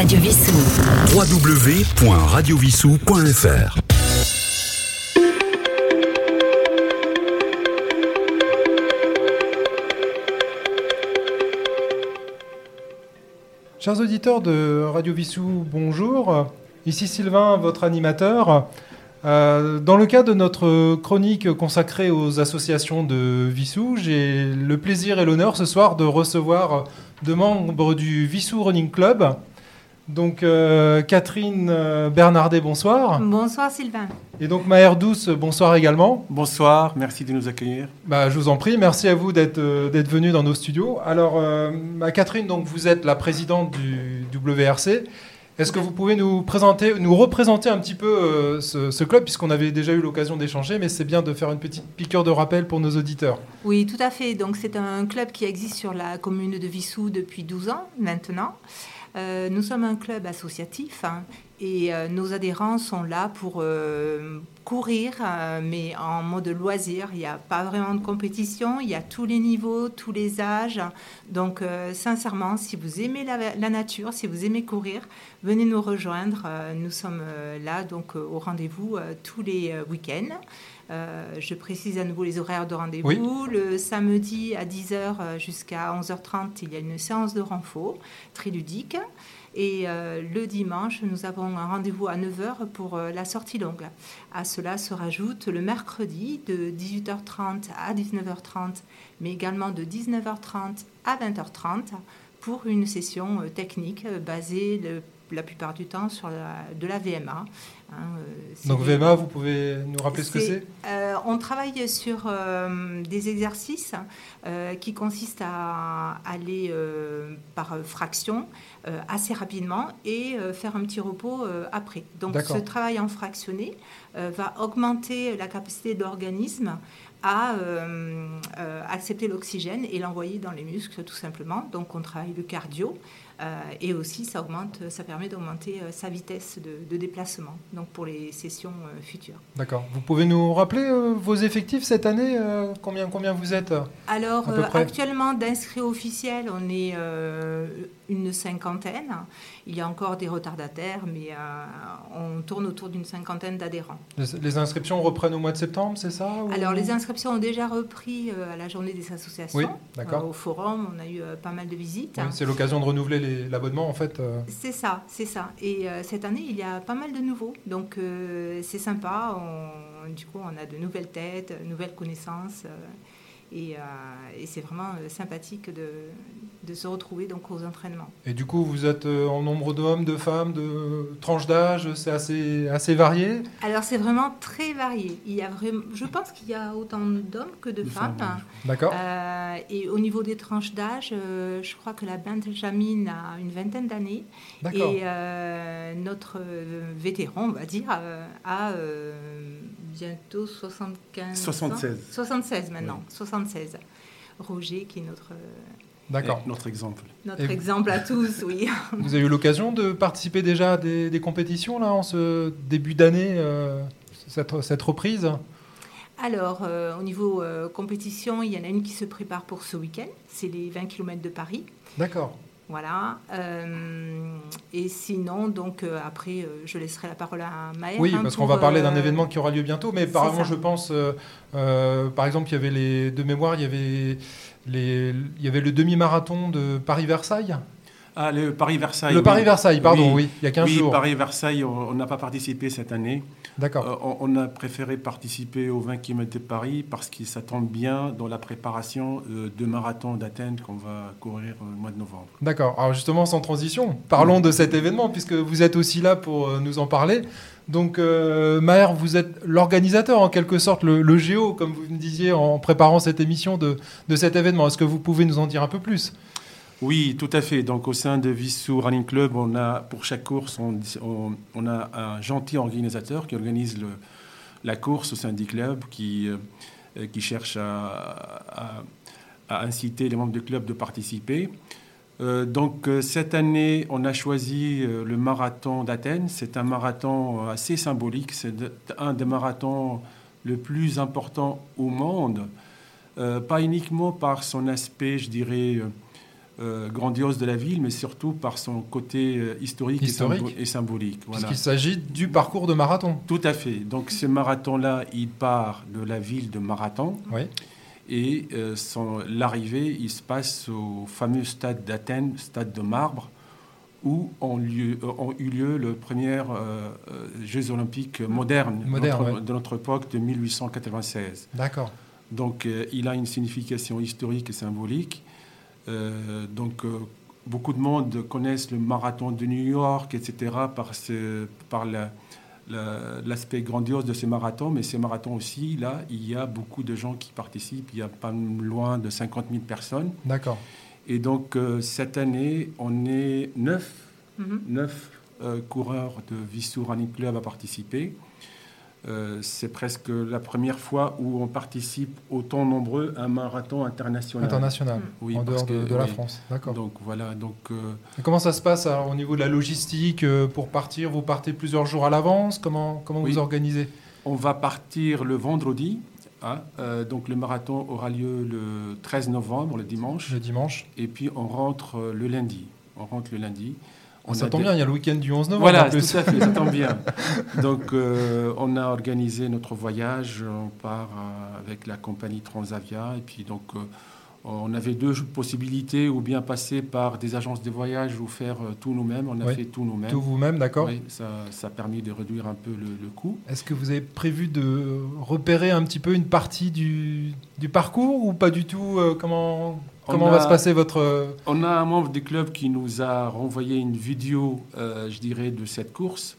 Radio Vissou. www.radiovissou.fr Chers auditeurs de Radio Vissou, bonjour. Ici Sylvain, votre animateur. Euh, dans le cadre de notre chronique consacrée aux associations de Vissou, j'ai le plaisir et l'honneur ce soir de recevoir deux membres du Vissou Running Club. Donc euh, Catherine euh, Bernardet, bonsoir. Bonsoir Sylvain. Et donc Maher Douce, bonsoir également. Bonsoir, merci de nous accueillir. Bah, je vous en prie, merci à vous d'être euh, d'être venu dans nos studios. Alors, euh, bah, Catherine, donc vous êtes la présidente du WRC. Est-ce que vous pouvez nous présenter, nous représenter un petit peu euh, ce, ce club, puisqu'on avait déjà eu l'occasion d'échanger, mais c'est bien de faire une petite piqûre de rappel pour nos auditeurs. Oui, tout à fait. Donc c'est un club qui existe sur la commune de Vissou depuis 12 ans maintenant. Euh, nous sommes un club associatif hein, et euh, nos adhérents sont là pour euh, courir, mais en mode loisir. Il n'y a pas vraiment de compétition, il y a tous les niveaux, tous les âges. Donc sincèrement, si vous aimez la, la nature, si vous aimez courir, venez nous rejoindre. Nous sommes là donc au rendez-vous tous les week-ends. Euh, je précise à nouveau les horaires de rendez-vous. Oui. Le samedi à 10h jusqu'à 11h30, il y a une séance de renfort très ludique. Et euh, le dimanche, nous avons un rendez-vous à 9h pour euh, la sortie longue. À cela se rajoute le mercredi de 18h30 à 19h30, mais également de 19h30 à 20h30 pour une session euh, technique euh, basée le- la plupart du temps sur la- de la VMA. Hein, euh, Donc VMA, vous pouvez nous rappeler ce que c'est euh, on travaille sur euh, des exercices euh, qui consistent à aller par fraction assez rapidement et faire un petit repos après. Donc ce travail en fractionné va augmenter la capacité de l'organisme à accepter l'oxygène et l'envoyer dans les muscles tout simplement. Donc on travaille le cardio et aussi ça augmente, ça permet d'augmenter sa vitesse de, de déplacement. Donc pour les sessions euh, futures. D'accord. Vous pouvez nous rappeler euh, vos effectifs cette année euh, combien, combien vous êtes Alors, actuellement, d'inscrits officiels, on est une cinquantaine. Il y a encore des retardataires, mais on tourne autour d'une cinquantaine d'adhérents. les, inscriptions reprennent au mois de septembre, c'est ça ou- Alors, les inscriptions ont déjà repris à la journée des associations. Oui, d'accord. Au forum, on a eu pas mal de visites. Oui, c'est l'occasion de renouveler l'abonnement en fait. C'est ça, c'est ça. Et cette année, il y a pas mal de nouveaux. Donc, euh, c'est sympa. Du coup, on a de nouvelles têtes, nouvelles connaissances. euh, et euh, et c'est vraiment sympathique de, de se retrouver donc, aux entraînements. Et du coup, vous êtes euh, en nombre d'hommes, de femmes, de tranches d'âge, c'est assez, assez varié? Alors, c'est vraiment très varié. Il y a vraiment, je pense qu'il y a autant d'hommes que de, De femmes. femmes, D'accord Euh, et au niveau des tranches d'âge, euh, je crois que la Benjamin a une vingtaine d'années. D'accord. Et euh, notre euh, vétéran, on va dire, euh, a euh, bientôt 75 76. ans. 76 maintenant, 76. Roger, qui est notre, euh, D'accord. Notre exemple. notre vous- exemple à tous, oui. Vous avez eu l'occasion de participer déjà à des, des compétitions là en ce début d'année, euh, cette, cette reprise? Alors, euh, au niveau euh, compétition, il y en a une qui se prépare pour ce week-end. C'est les 20 km de Paris. D'accord. Voilà. Euh, et sinon, donc euh, après, euh, je laisserai la parole à Maëlle. Oui, hein, parce qu'on va parler d'un événement qui aura lieu bientôt, mais apparemment, je pense, par exemple, il y avait les de mémoire, il y avait les, il y avait le demi-marathon de Paris-Versailles. Ah, le Paris-Versailles. le oui. Paris-Versailles, pardon, oui. il y a 15 oui, jours. Paris-Versailles, on n'a pas participé cette année. D'accord. Euh, on, on a préféré participer aux 20 km de Paris parce ça tombe bien dans la préparation euh, de marathon d'Athènes qu'on va courir euh, au mois de novembre. D'accord. Alors justement, sans transition, parlons de cet événement, puisque vous êtes aussi là pour euh, nous en parler. Donc, euh, Maher, vous êtes l'organisateur, en quelque sorte, le, le géo, comme vous me disiez en préparant cette émission de, de cet événement. Est-ce que vous pouvez nous en dire un peu plus? Oui, tout à fait. Donc, au sein de Vissou Running Club, on a, pour chaque course, on, a un gentil organisateur qui organise la course au sein du club, qui, euh, cherche à, inciter les membres du club de participer. Euh, donc, euh, cette année, on a choisi le marathon d'Athènes. C'est un marathon assez symbolique. C'est un des marathons le plus important au monde. Pas uniquement par son aspect, je dirais, euh, grandiose de la ville, mais surtout par son côté euh, historique, Historique. Et, symbo- et symbolique. Voilà. Puisqu'il s'agit du parcours de marathon. Tout à fait. Donc ce marathon-là, il part de la ville de Marathon Oui. et euh, son- l'arrivée, il se passe au fameux stade d'Athènes, stade de marbre, où ont, lieu- euh, ont eu lieu le premier euh, euh, Jeux olympiques modernes Moderne, de, notre, ouais. de notre époque de 1896. D'accord. Donc il a une signification historique et symbolique. Euh, donc euh, beaucoup de monde connaissent le marathon de New York, etc., par, ce- par la- la- l'aspect grandiose de ce marathon. Mais ce marathon aussi, là, il y a beaucoup de gens qui participent. Il y a pas loin de 50 000 personnes. D'accord. Et donc euh, cette année, on est neuf, Mhm. neuf euh, coureurs de Vissou Running Club à participer. Euh, c'est presque la première fois où on participe autant nombreux à un marathon international. International. Oui, en dehors de, que- de la oui. France. D'accord. Donc voilà, donc euh, comment ça se passe alors, au niveau de la logistique euh, pour partir? Vous partez plusieurs jours à l'avance? Comment, comment Oui. vous organisez? On va partir le vendredi. hein, donc le marathon aura lieu le 13 novembre, le dimanche, le dimanche et puis on rentre le lundi. On rentre le lundi. On Ça tombe des- bien, il y a le week-end du 11 novembre Voilà, en plus. tout à fait, ça tombe bien. Donc, euh, on a organisé notre voyage. On part euh, avec la compagnie Transavia. Et puis, donc, euh, on avait deux possibilités, ou bien passer par des agences de voyage ou faire euh, tout nous-mêmes. On a Oui. fait tout nous-mêmes. Tout vous-même, d'accord Oui, ça, ça a permis de réduire un peu le, le coût. Est-ce que vous avez prévu de repérer un petit peu une partie du, du parcours ou pas du tout euh, Comment, comment a- va se passer votre... On a un membre du club qui nous a renvoyé une vidéo, euh, je dirais, de cette course.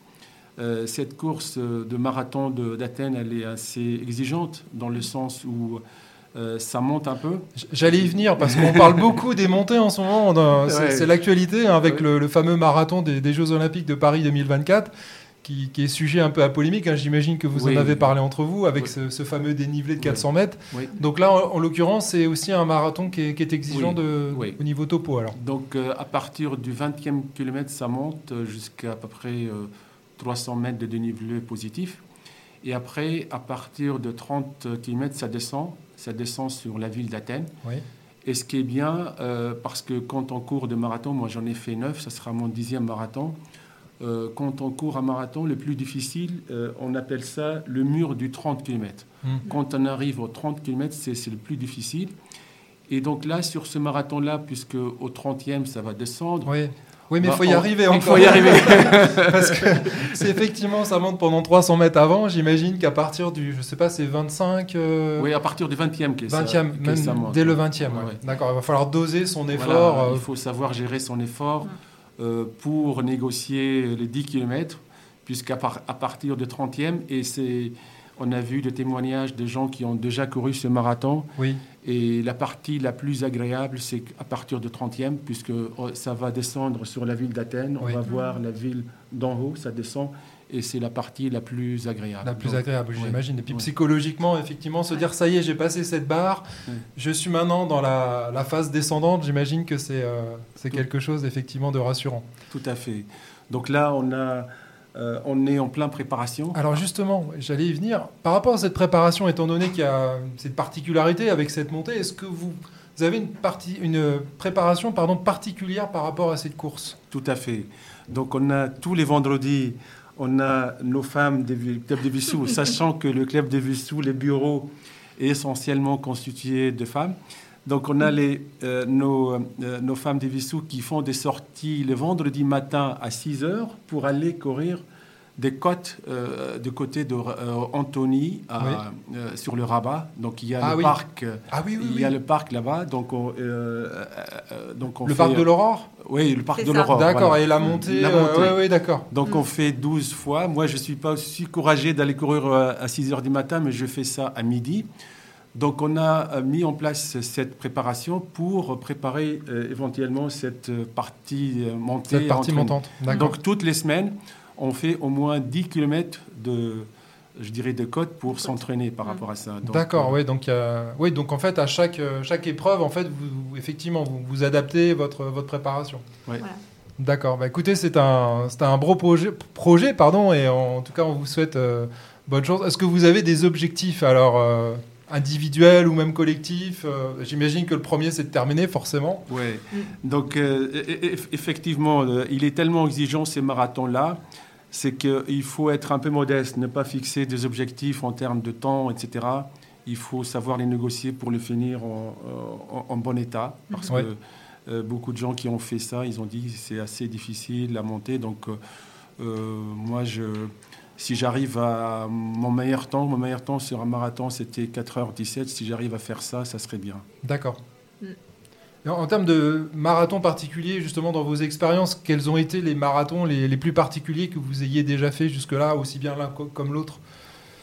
Euh, cette course de marathon d'Athènes, elle est assez exigeante dans le sens où euh, ça monte un peu. J'allais y venir parce qu'on parle beaucoup des montées en ce moment. C'est Ouais. l'actualité hein, avec Ouais. le, le fameux marathon des, des Jeux Olympiques de Paris 2024 qui, qui est sujet un peu à polémique. hein. J'imagine que vous Oui. en avez parlé entre vous avec Oui. ce, ce fameux dénivelé de Oui. 400 mètres. Oui. Donc là, en, en l'occurrence, c'est aussi un marathon qui est, qui est exigeant de, au niveau topo. Alors. Donc euh, à partir du 20e kilomètre, ça monte euh, jusqu'à à peu près euh, 300 mètres de dénivelé positif. Et après, à partir de 30 km, ça descend. Ça descend sur la ville d'Athènes. Oui. Et ce qui est bien, euh, parce que quand on court de marathon, moi j'en ai fait neuf, ça sera mon dixième marathon. Euh, quand on court un marathon, le plus difficile, euh, on appelle ça le mur du 30 km. Mm. Quand on arrive au 30 km, c'est c'est le plus difficile. Et donc là, sur ce marathon-là, puisque au 30e, ça va descendre, Oui. Oui, mais il Bah, faut y on- arriver il encore. faut y arriver. Parce que c'est effectivement, ça monte pendant 300 mètres avant. J'imagine qu'à partir du, je sais pas, c'est 25, euh, oui, à partir du 20e, que ça- 20e, que même ça monte. dès le 20e. Ouais. D'accord, il va falloir doser son effort. euh, il faut savoir gérer son effort euh, pour négocier les 10 km, puisqu'à par- à partir de 30e, et c'est, on a vu des témoignages de gens qui ont déjà couru ce marathon, Oui, et la partie la plus agréable, c'est à partir de 30e, puisque oh, ça va descendre sur la ville d'Athènes, Oui. on va voir la ville d'en haut, ça descend, et c'est la partie la plus agréable. la plus Donc, agréable, ouais, j'imagine. Et puis ouais. psychologiquement, effectivement, se dire ça y est, j'ai passé cette barre, Ouais. je suis maintenant dans la, la phase descendante. J'imagine que c'est euh, quelque chose effectivement de rassurant. Tout à fait. Donc là, on, a, euh, on est en plein préparation. Alors justement, j'allais y venir. Par rapport à cette préparation, étant donné qu'il y a cette particularité avec cette montée, est-ce que vous, vous avez une, partie, une préparation pardon, particulière par rapport à cette course? Tout à fait. Donc on a tous les vendredis, on a nos femmes du club de Vissou, sachant que le club de Vissou, les bureaux, est essentiellement constitué de femmes. Donc on a les, euh, nos, euh, nos femmes de Vissou qui font des sorties le vendredi matin à 6 heures pour aller courir des côtes euh, du côté de euh, Antony à- Oui. euh, sur le Rabat. Donc il y a Ah le oui. parc. Ah oui, oui, Il oui. y a le parc là-bas, donc on, euh, euh, euh, donc on Le fait- parc de l'Aurore Oui, le parc de l'Aurore. D'accord, voilà. et la montée, La euh, montée. ouais, ouais, d'accord. Donc on fait 12 fois. Moi, je ne suis pas aussi courageux d'aller courir à 6 heures du matin, mais je fais ça à midi. Donc on a euh, mis en place cette préparation pour préparer euh, éventuellement cette euh, partie euh, montée. Cette partie montante. D'accord. Donc toutes les semaines, on fait au moins 10 km de, je dirais, de côte pour s'entraîner par Mm. rapport à ça. D'accord, euh, oui. Donc, euh, oui, donc en fait, à chaque, euh, chaque épreuve, en fait, vous, vous- effectivement, vous, vous adaptez votre, votre préparation. Ouais. Voilà. D'accord. Bah, écoutez, c'est un, c'est un gros projet, projet, pardon, et en tout cas, on vous souhaite euh, bonne chance. Est-ce que vous avez des objectifs alors euh, individuel ou même collectif J'imagine que le premier, c'est de terminer, forcément. Oui. Donc, effectivement, il est tellement exigeant ces marathons-là c'est qu'il faut être un peu modeste, ne pas fixer des objectifs en termes de temps, etc. Il faut savoir les négocier pour le finir en, bon état. Parce que euh, beaucoup de gens qui ont fait ça, ils ont dit que c'est assez difficile à monter. Donc, euh, euh, moi, je, si j'arrive à mon meilleur temps, mon meilleur temps sur un marathon, c'était 4h17. Si j'arrive à faire ça, ça serait bien. D'accord. En, termes de marathons particuliers, justement, dans vos expériences, quels ont été les marathons les, plus particuliers que vous ayez déjà fait jusque-là, aussi bien l'un comme l'autre?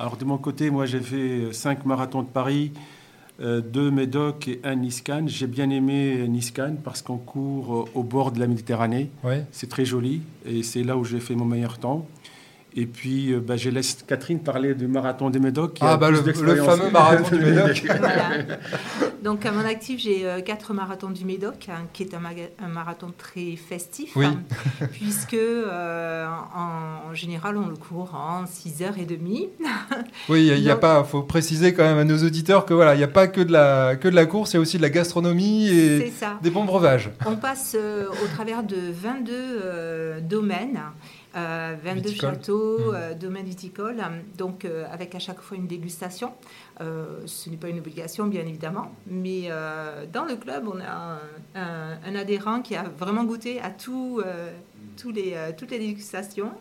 Alors, de mon côté, moi, j'ai fait cinq marathons de Paris, euh, deux Médoc et un Niscan. J'ai bien aimé Niscan parce qu'on court au bord de la Méditerranée. C'est très joli et c'est là où j'ai fait mon meilleur temps. Et puis, euh, bah, je laisse Catherine parler du marathon des Médocs. Ah, bah, le, fameux marathon du Médoc. Donc, à mon actif, j'ai euh, quatre marathons du Médoc, hein, qui est un, marathon très festif, hein, puisque euh, en, général, on le court en 6h30. oui, il y a, pas, faut préciser quand même à nos auditeurs que voilà, il n'y a pas que de, la, que de la course, il y a aussi de la gastronomie et des bons breuvages. On passe au travers de 22 domaines. 22 euh, châteaux, mmh. euh, domaines viticoles, donc euh, avec à chaque fois une dégustation. ce n'est pas une obligation, bien évidemment, mais dans le club, on a un, adhérent qui a vraiment goûté à tout, tous les, toutes les dégustations.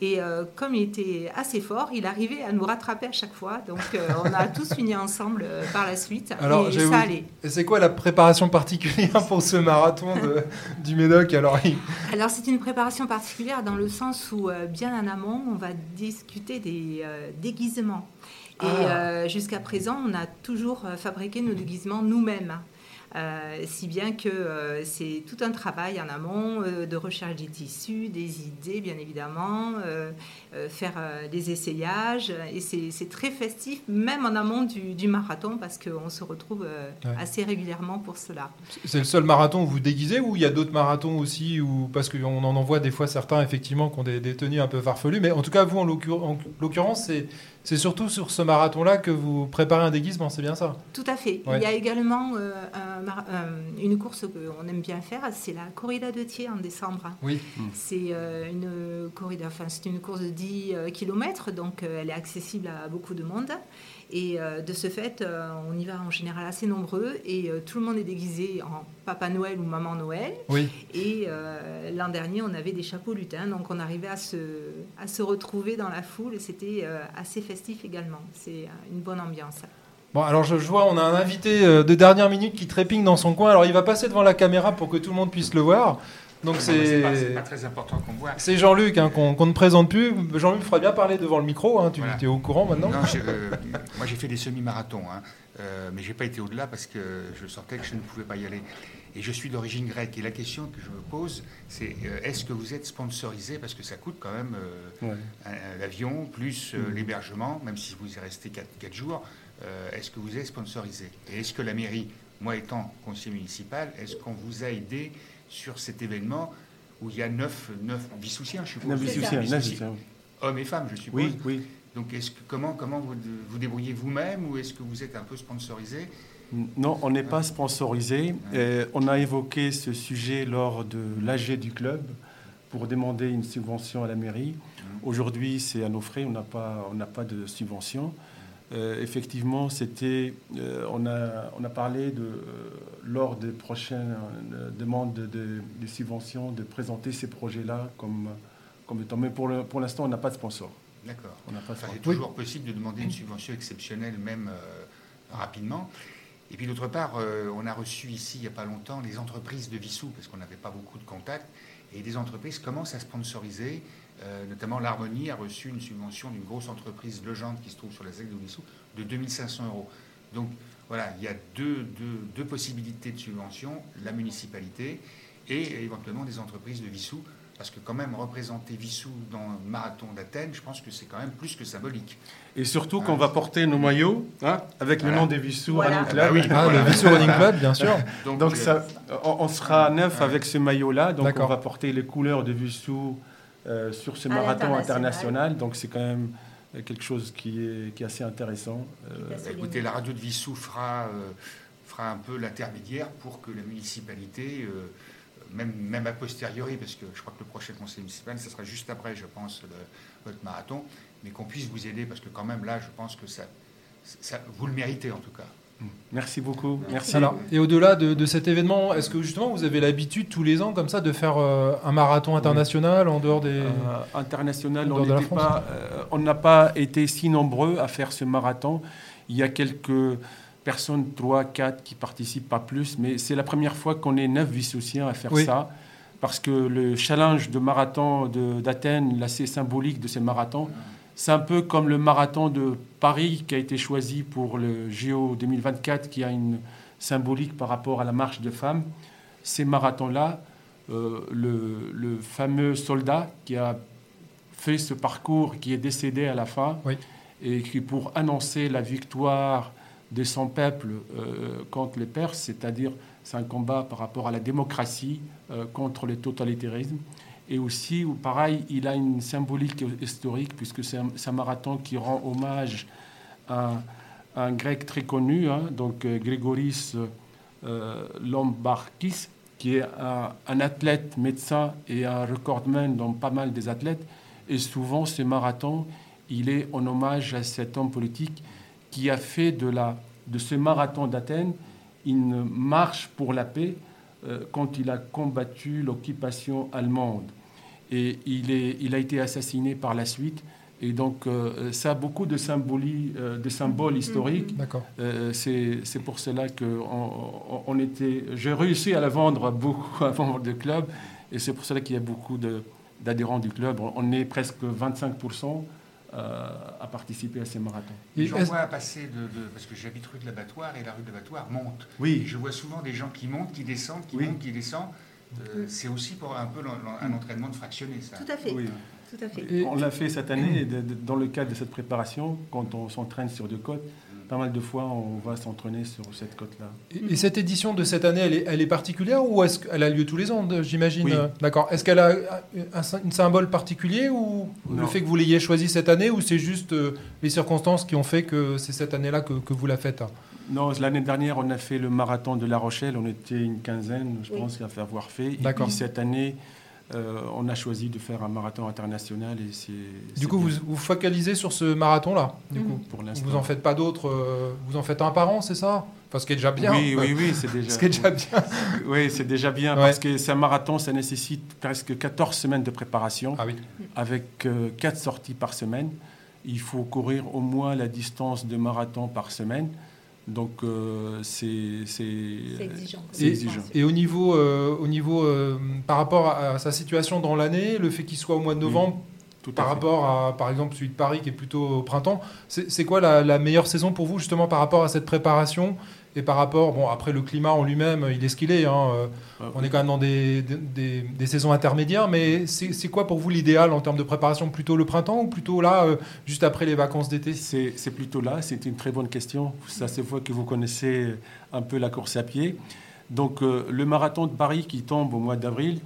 Et comme il était assez fort, il arrivait à nous rattraper à chaque fois. Donc on a tous fini ensemble par la suite. Alors, et ça allait. Et c'est quoi la préparation particulière pour ce marathon du Médoc alors, alors c'est une préparation particulière dans le sens où, euh, bien en amont, on va discuter des euh, déguisements. Et ah. euh, jusqu'à présent, on a toujours fabriqué nos déguisements nous-mêmes. Euh, si bien que euh, c'est tout un travail en amont euh, de recherche des tissus, des idées bien évidemment, faire des essayages. Et c'est très festif même en amont du, marathon parce qu'on se retrouve assez régulièrement pour cela. C'est le seul marathon où vous déguisez ou il y a d'autres marathons aussi ou parce qu'on en envoie des fois certains effectivement qui ont des, des tenues un peu farfelues. Mais en tout cas vous en l'occurrence c'est c'est surtout sur ce marathon-là que vous préparez un déguisement, c'est bien ça Tout à fait. Il y a également euh, euh, une course qu'on aime bien faire, c'est la corrida de Thiers en décembre. Oui. C'est euh, une corrida, enfin c'est une course de 10 km, donc elle est accessible à beaucoup de monde. Et euh, de ce fait, euh, on y va en général assez nombreux et euh, tout le monde est déguisé en Papa Noël ou Maman Noël. Oui. Et l'an dernier, on avait des chapeaux lutins, donc on arrivait à se, à se retrouver dans la foule et c'était assez festif également. C'est une bonne ambiance. Bon, alors je, vois, on a un invité de dernière minute qui trépigne dans son coin. Alors il va passer devant la caméra pour que tout le monde puisse le voir. Donc c'est pas, très important qu'on voit. C'est Jean-Luc hein, qu'on ne présente plus. Jean-Luc ferait bien parler devant le micro. Hein, tu es au courant maintenant non, euh, Moi j'ai fait des semi-marathons, hein, euh, mais j'ai pas été au-delà parce que je sentais que je ne pouvais pas y aller. Et je suis d'origine grecque. Et la question que je me pose, c'est euh, est-ce que vous êtes sponsorisé? Parce que ça coûte quand même l'avion, plus mm. l'hébergement, même si vous y restez 4, jours. est-ce que vous êtes sponsorisé? Et est-ce que la mairie, moi étant conseiller municipal, est-ce qu'on vous a aidé sur cet événement où il y a neuf, neuf Vissoussiens, je suppose? Neuf Vissoussiens, Hommes et femmes, je suppose. Oui, oui. Donc, est-ce que, comment, comment vous vous débrouillez vous-même ou est-ce que vous êtes un peu sponsorisé? Non, on n'est pas sponsorisé. Euh, on a évoqué ce sujet lors de l'AG du club pour demander une subvention à la mairie. Aujourd'hui, c'est à nos frais, on n'a pas, on pas de subvention. Euh, effectivement, c'était, euh, on, a, on a parlé de, euh, lors des prochaines demandes de, subventions de présenter ces projets-là comme, comme étant. Mais pour, pour l'instant, on n'a pas de sponsor. D'accord. C'est toujours possible de demander une subvention exceptionnelle, même rapidement. Et puis d'autre part, on a reçu ici, il n'y a pas longtemps, les entreprises de Vissou, parce qu'on n'avait pas beaucoup de contacts, et des entreprises commencent à sponsoriser euh, notamment l'Harmonie a reçu une subvention d'une grosse entreprise Legendre qui se trouve sur la ZEC de Vissou de 2500 euros. Donc voilà, il y a deux, deux, possibilités de subvention, la municipalité et éventuellement des entreprises de Vissou. Parce que quand même représenter Vissou dans le marathon d'Athènes, je pense que c'est quand même plus que symbolique. Et surtout qu'on va porter nos maillots hein, avec le nom des Vissou Running Club. Ah oui, ah, le Vissou Running Club, bien sûr. Donc, ça, on, sera neuf avec ce maillot-là. Donc on va porter les couleurs de Vissou euh, sur ce marathon international. Donc c'est quand même quelque chose qui est, qui est assez intéressant. écoutez, la radio de Vissou fera, fera un peu l'intermédiaire pour que la municipalité même, même a posteriori, parce que je crois que le prochain conseil municipal, ce sera juste après, je pense, votre marathon, mais qu'on puisse vous aider, parce que quand même là, je pense que ça, ça vous le méritez en tout cas. Merci beaucoup. Merci. Alors, et au-delà de, cet événement, est-ce que justement vous avez l'habitude tous les ans comme ça de faire euh, un marathon international en dehors des euh, international euh, On n'a pas été si nombreux à faire ce marathon. Il y a quelques personnes, 3, 4 qui participent, pas plus, mais c'est la première fois qu'on est 9 Vissoussiens à faire ça. Parce que le challenge de marathon d'Athènes, l'assez symbolique de ces marathons, c'est un peu comme le marathon de Paris qui a été choisi pour le JO 2024, qui a une symbolique par rapport à la marche de femmes. Ces marathons-là, euh, le, fameux soldat qui a fait ce parcours, qui est décédé à la fin, et qui pour annoncer la victoire de son peuple euh, contre les Perses, c'est-à-dire c'est un combat par rapport à la démocratie euh, contre le totalitarisme. Et aussi, pareil, il a une symbolique historique, puisque c'est un, marathon qui rend hommage à, un grec très connu, hein, donc euh, Grégoris euh, Lombarkis, qui est un, athlète médecin et un recordman dans pas mal des athlètes. Et souvent, ce marathon, il est en hommage à cet homme politique qui a fait de, la, de ce marathon d'Athènes une marche pour la paix euh, quand il a combattu l'occupation allemande. Et il, est, il, a été assassiné par la suite. Et donc, euh, ça a beaucoup de, euh, de symboles historiques. Euh, c'est pour cela que on, était. J'ai réussi à la vendre beaucoup avant le club. Et c'est pour cela qu'il y a beaucoup d'adhérents du club. On est presque 25% à participer à ces marathons. Et J'en vois passer de, parce que j'habite rue de l'abattoir et la rue de l'abattoir monte. Oui. je vois souvent des gens qui montent, qui descendent, qui montent, qui descendent. Euh, c'est aussi pour un peu un entraînement de fractionner ça. Tout à fait. Tout à fait. on l'a fait cette année, dans le cadre de cette préparation, quand on s'entraîne sur deux côtes pas mal de fois, on va s'entraîner sur cette côte-là. Et, cette édition de cette année, elle est, elle est particulière ou est-ce qu'elle a lieu tous les ans, j'imagine D'accord. Est-ce qu'elle a un, symbole particulier ou le fait que vous l'ayez choisi cette année ou c'est juste euh, les circonstances qui ont fait que c'est cette année-là que, que, vous la faites Non, l'année dernière, on a fait le marathon de La Rochelle. On était une quinzaine, je pense, à avoir fait. Et puis cette année, euh, on a choisi de faire un marathon international et c'est. Du coup, vous vous focalisez sur ce marathon-là. Du coup, pour l'instant. Vous en faites pas d'autres. Euh, vous en faites un par an, c'est ça? Enfin, ce qui est déjà bien. Oui, oui, oui, c'est déjà. ce qui est déjà bien. oui, c'est déjà bien parce que c'est un marathon, ça nécessite presque 14 semaines de préparation. Ah oui. Avec 4 euh, sorties par semaine. Il faut courir au moins la distance de marathon par semaine. Donc euh, c'est exigeant. exigeant. Et, au niveau, euh, au niveau euh, par rapport à, sa situation dans l'année, le fait qu'il soit au mois de novembre, par rapport à par exemple celui de Paris qui est plutôt au printemps, c'est quoi la, la, meilleure saison pour vous justement par rapport à cette préparation et par rapport, bon, après le climat en lui-même, il est ce qu'il est. Hein, euh, ah, on est quand même dans des, des, saisons intermédiaires, mais c'est quoi pour vous l'idéal en termes de préparation? Plutôt le printemps ou plutôt là, euh, juste après les vacances d'été? C'est plutôt là, c'est une très bonne question. Ça se voit que vous connaissez un peu la course à pied. Donc euh, le marathon de Paris qui tombe au mois d'avril,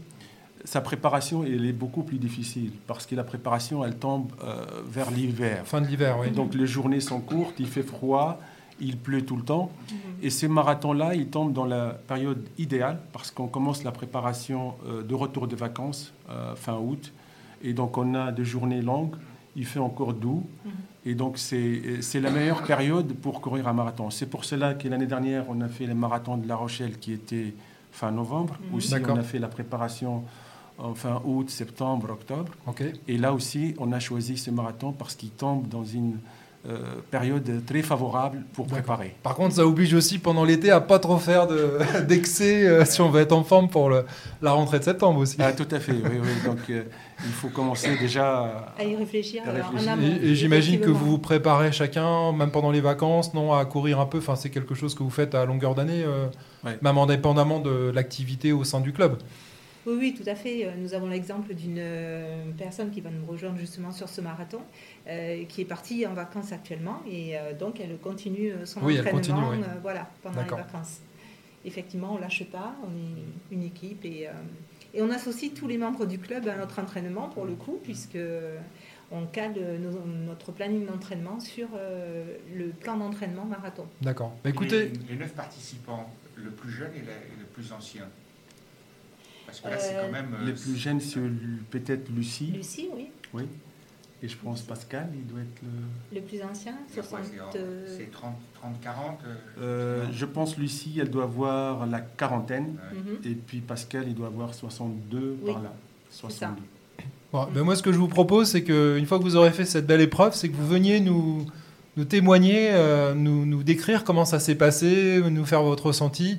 sa préparation elle est beaucoup plus difficile parce que la préparation elle tombe vers l'hiver. Fin de l'hiver, oui. Donc les journées sont courtes, il fait froid il pleut tout le temps. Mhm. Et ces marathons-là, ils tombent dans la période idéale parce qu'on commence la préparation euh, de retour de vacances euh, fin août. Et donc on a des journées longues, il fait encore doux. Mhm. Et donc c'est la meilleure période pour courir un marathon. C'est pour cela que l'année dernière, on a fait les marathons de La Rochelle qui était fin novembre. Mhm. Aussi, on a fait la préparation en fin août, septembre, octobre. Et là aussi, on a choisi ce marathon parce qu'il tombe dans une euh, période très favorable pour préparer. Par contre, ça oblige aussi pendant l'été à pas trop faire d'excès euh, si on veut être en forme pour le, la rentrée de septembre aussi. Ah, tout à fait, oui, oui. Donc euh, il faut commencer déjà à y réfléchir. et, j'imagine que vous vous préparez chacun, même pendant les vacances, non, à courir un peu. Enfin, c'est quelque chose que vous faites à longueur d'année, même indépendamment de l'activité au sein du club. Oui, oui, tout à fait. Euh, nous avons l'exemple d'une euh, personne qui va nous rejoindre justement sur ce marathon, euh, qui est partie en vacances actuellement et donc elle continue son entraînement voilà, pendant les vacances. Effectivement, on ne lâche pas, on est une équipe et, et, on associe tous les membres du club à notre entraînement pour le coup, puisque on cale notre planning d'entraînement sur le plan d'entraînement marathon. D'accord. Bah, écoutez, les, neuf participants, le plus jeune et le plus ancien. Parce que là, c'est quand même. les plus jeunes, c'est peut-être Lucie. Lucie, oui. Oui. Et je pense Pascal, il doit être le... Le plus ancien, 60... C'est 30, 30, 40 Je pense Lucie, elle doit avoir la quarantaine. Mhm. Et puis Pascal, il doit avoir 62 par là. 62. Bon, ben moi, ce que je vous propose, c'est qu'une fois que vous aurez fait cette belle épreuve, c'est que vous veniez nous, nous témoigner, euh, nous, nous, décrire comment ça s'est passé, nous faire votre ressenti.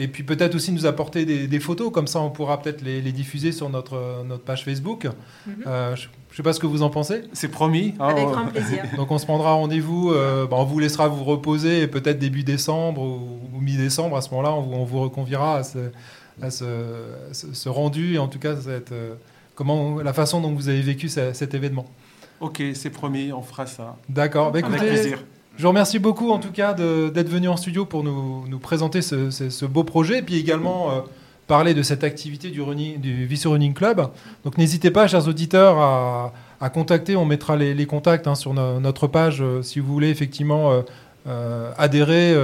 Et puis peut-être aussi nous apporter des, photos, comme ça on pourra peut-être les, diffuser sur notre, notre page Facebook. Mhm. Euh, je ne sais pas ce que vous en pensez. C'est promis. Avec grand plaisir. Donc on se prendra rendez-vous, euh, bah, on vous laissera vous reposer, et peut-être début décembre ou, mi-décembre, à ce moment-là, on, vous reconviera à, ce, à ce, rendu, et en tout cas cette, euh, comment, la façon dont vous avez vécu cet événement. Ok, c'est promis, on fera ça. D'accord. Bah, Avec plaisir. Je vous remercie beaucoup en tout cas d'être venu en studio pour nous, présenter ce, beau projet et puis également euh, parler de cette activité du, du Running Club. Donc n'hésitez pas, chers auditeurs, à, contacter. On mettra les, contacts hein, sur notre page euh, si vous voulez effectivement euh, adhérer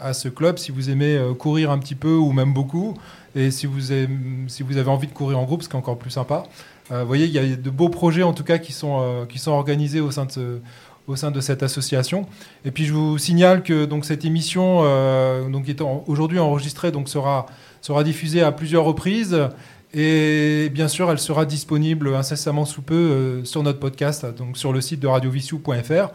à ce club, si vous aimez courir un petit peu ou même beaucoup. Et si vous, avez envie de courir en groupe, ce qui est encore plus sympa. vous voyez, il y a de beaux projets en tout cas qui sont, qui sont organisés au sein de ce, au sein de cette association. Et puis je vous signale que donc cette émission, euh, donc qui est aujourd'hui enregistrée, donc sera sera diffusée à plusieurs reprises. Et bien sûr, elle sera disponible incessamment sous peu euh, sur notre podcast, donc sur le site de radiovissou.fr.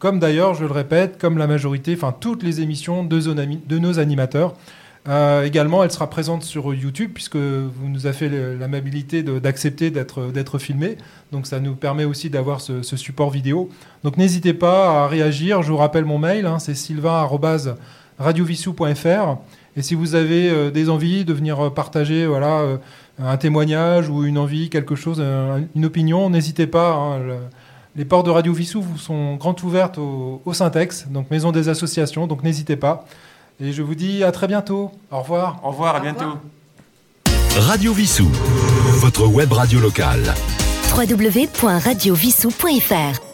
Comme d'ailleurs, je le répète, comme la majorité, enfin toutes les émissions de, de nos animateurs. Euh, également, elle sera présente sur YouTube puisque vous nous avez fait l'amabilité d'accepter d'être filmé. Donc ça nous permet aussi d'avoir ce, support vidéo. Donc n'hésitez pas à réagir. Je vous rappelle mon mail, hein, c'est sylvain.radiovissou.fr. Et si vous avez euh, des envies de venir partager voilà, euh, un témoignage ou une envie, quelque chose, une opinion, n'hésitez pas. Hein, les portes de Radio Vissou sont grandes ouvertes au, au Syntex, donc maison des associations, donc n'hésitez pas. Et je vous dis à très bientôt. Au revoir. Au revoir, à bientôt. Radio Vissou, votre web radio locale. www.radiovissou.fr